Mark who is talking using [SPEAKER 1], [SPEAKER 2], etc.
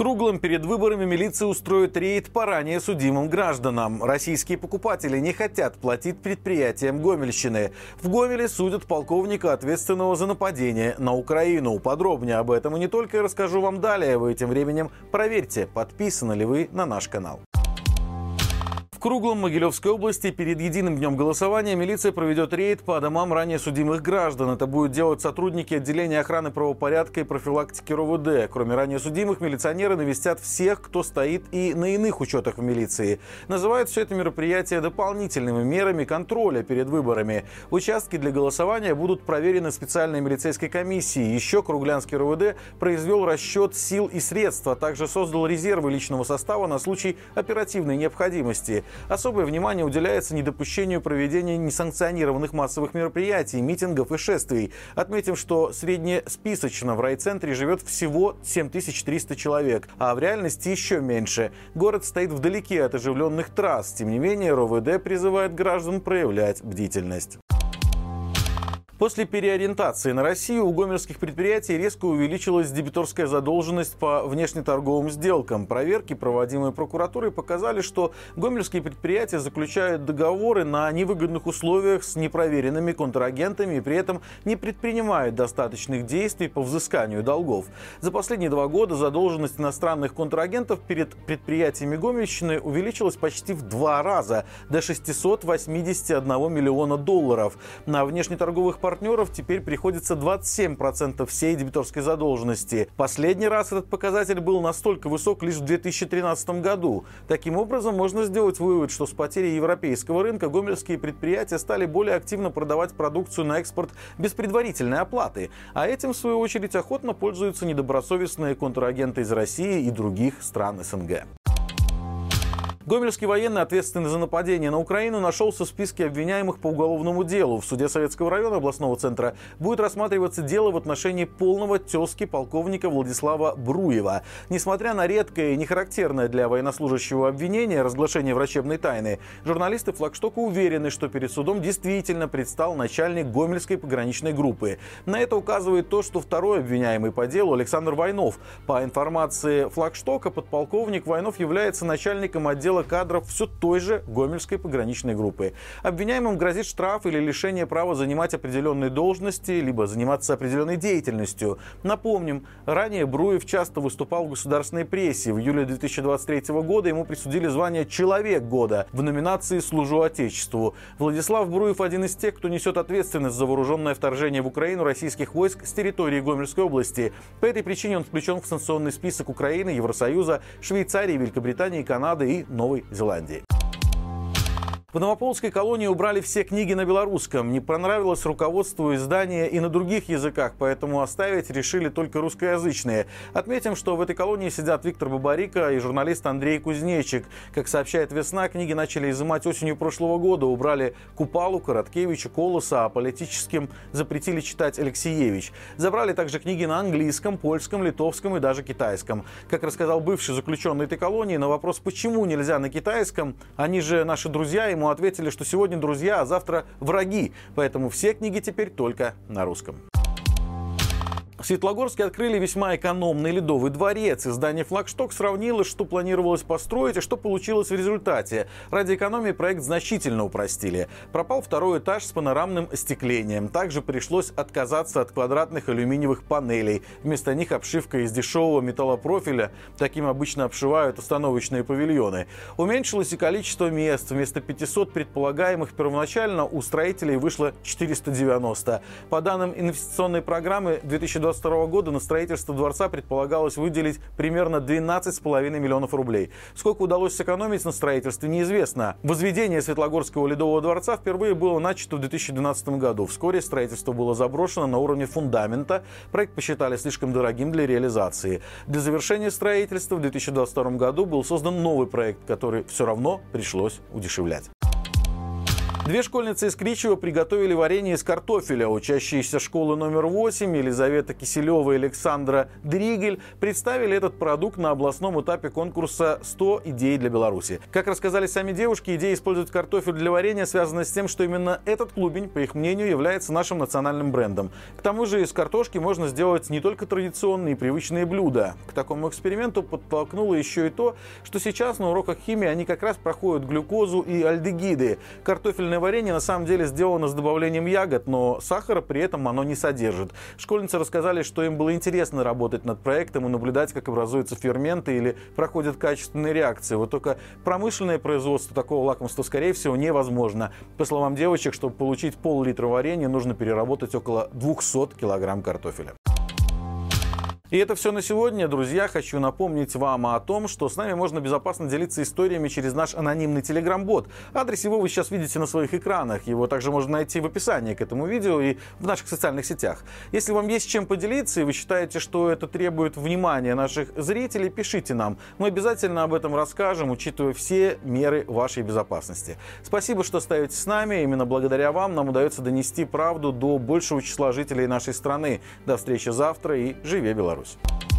[SPEAKER 1] круглом перед выборами милиция устроит рейд по ранее судимым гражданам. Российские покупатели не хотят платить предприятиям Гомельщины. В Гомеле судят полковника, ответственного за нападение на Украину. Подробнее об этом и не только я расскажу вам далее. Вы этим временем проверьте, подписаны ли вы на наш канал. Круглом Могилевской области перед единым днем голосования милиция проведет рейд по домам ранее судимых граждан. Это будут делать сотрудники отделения охраны правопорядка и профилактики РОВД. Кроме ранее судимых, милиционеры навестят всех, кто стоит и на иных учетах в милиции. Называют все это мероприятие дополнительными мерами контроля перед выборами. Участки для голосования будут проверены специальной милицейской комиссией. Еще Круглянский РОВД произвел расчет сил и средств, а также создал резервы личного состава на случай оперативной необходимости. Особое внимание уделяется недопущению проведения несанкционированных массовых мероприятий, митингов и шествий. Отметим, что среднесписочно в райцентре живет всего 7300 человек, а в реальности еще меньше. Город стоит вдалеке от оживленных трасс. Тем не менее, РОВД призывает граждан проявлять бдительность. После переориентации на Россию у гомельских предприятий резко увеличилась дебиторская задолженность по внешнеторговым сделкам. Проверки, проводимые прокуратурой, показали, что гомельские предприятия заключают договоры на невыгодных условиях с непроверенными контрагентами и при этом не предпринимают достаточных действий по взысканию долгов. За последние два года задолженность иностранных контрагентов перед предприятиями Гомельщины увеличилась почти в два раза до 681 миллиона долларов. На внешнеторговых партнеров теперь приходится 27% всей дебиторской задолженности. Последний раз этот показатель был настолько высок лишь в 2013 году. Таким образом, можно сделать вывод, что с потерей европейского рынка гомельские предприятия стали более активно продавать продукцию на экспорт без предварительной оплаты. А этим, в свою очередь, охотно пользуются недобросовестные контрагенты из России и других стран СНГ. Гомельский военный, ответственный за нападение на Украину, нашелся в списке обвиняемых по уголовному делу. В суде Советского района областного центра будет рассматриваться дело в отношении полного тезки полковника Владислава Бруева. Несмотря на редкое и нехарактерное для военнослужащего обвинение разглашение врачебной тайны, журналисты флагштока уверены, что перед судом действительно предстал начальник Гомельской пограничной группы. На это указывает то, что второй обвиняемый по делу Александр Войнов. По информации флагштока, подполковник Войнов является начальником отдела отдела кадров все той же Гомельской пограничной группы. Обвиняемым грозит штраф или лишение права занимать определенные должности, либо заниматься определенной деятельностью. Напомним, ранее Бруев часто выступал в государственной прессе. В июле 2023 года ему присудили звание «Человек года» в номинации «Служу Отечеству». Владислав Бруев один из тех, кто несет ответственность за вооруженное вторжение в Украину российских войск с территории Гомельской области. По этой причине он включен в санкционный список Украины, Евросоюза, Швейцарии, Великобритании, Канады и Новой Зеландии. В Новополской колонии убрали все книги на белорусском. Не понравилось руководству издания и на других языках, поэтому оставить решили только русскоязычные. Отметим, что в этой колонии сидят Виктор Бабарика и журналист Андрей Кузнечик. Как сообщает «Весна», книги начали изымать осенью прошлого года. Убрали Купалу, Короткевича, Колоса, а политическим запретили читать Алексеевич. Забрали также книги на английском, польском, литовском и даже китайском. Как рассказал бывший заключенный этой колонии, на вопрос, почему нельзя на китайском, они же наши друзья, и ему ответили, что сегодня друзья, а завтра враги. Поэтому все книги теперь только на русском. В Светлогорске открыли весьма экономный ледовый дворец. Издание «Флагшток» сравнило, что планировалось построить и что получилось в результате. Ради экономии проект значительно упростили. Пропал второй этаж с панорамным остеклением. Также пришлось отказаться от квадратных алюминиевых панелей. Вместо них обшивка из дешевого металлопрофиля. Таким обычно обшивают установочные павильоны. Уменьшилось и количество мест. Вместо 500 предполагаемых первоначально у строителей вышло 490. По данным инвестиционной программы 2020 2022 года на строительство дворца предполагалось выделить примерно 12,5 миллионов рублей. Сколько удалось сэкономить на строительстве, неизвестно. Возведение Светлогорского ледового дворца впервые было начато в 2012 году. Вскоре строительство было заброшено на уровне фундамента. Проект посчитали слишком дорогим для реализации. Для завершения строительства в 2022 году был создан новый проект, который все равно пришлось удешевлять. Две школьницы из Кричева приготовили варенье из картофеля. Учащиеся школы номер 8 Елизавета Киселева и Александра Дригель представили этот продукт на областном этапе конкурса «100 идей для Беларуси». Как рассказали сами девушки, идея использовать картофель для варенья связана с тем, что именно этот клубень, по их мнению, является нашим национальным брендом. К тому же из картошки можно сделать не только традиционные и привычные блюда. К такому эксперименту подтолкнуло еще и то, что сейчас на уроках химии они как раз проходят глюкозу и альдегиды. Картофельное варенье на самом деле сделано с добавлением ягод, но сахара при этом оно не содержит. Школьницы рассказали, что им было интересно работать над проектом и наблюдать, как образуются ферменты или проходят качественные реакции. Вот только промышленное производство такого лакомства, скорее всего, невозможно. По словам девочек, чтобы получить пол-литра варенья, нужно переработать около 200 килограмм картофеля. И это все на сегодня, друзья. Хочу напомнить вам о том, что с нами можно безопасно делиться историями через наш анонимный телеграм-бот. Адрес его вы сейчас видите на своих экранах. Его также можно найти в описании к этому видео и в наших социальных сетях. Если вам есть чем поделиться и вы считаете, что это требует внимания наших зрителей, пишите нам. Мы обязательно об этом расскажем, учитывая все меры вашей безопасности. Спасибо, что остаетесь с нами. Именно благодаря вам нам удается донести правду до большего числа жителей нашей страны. До встречи завтра и живи Беларусь! Беларусь.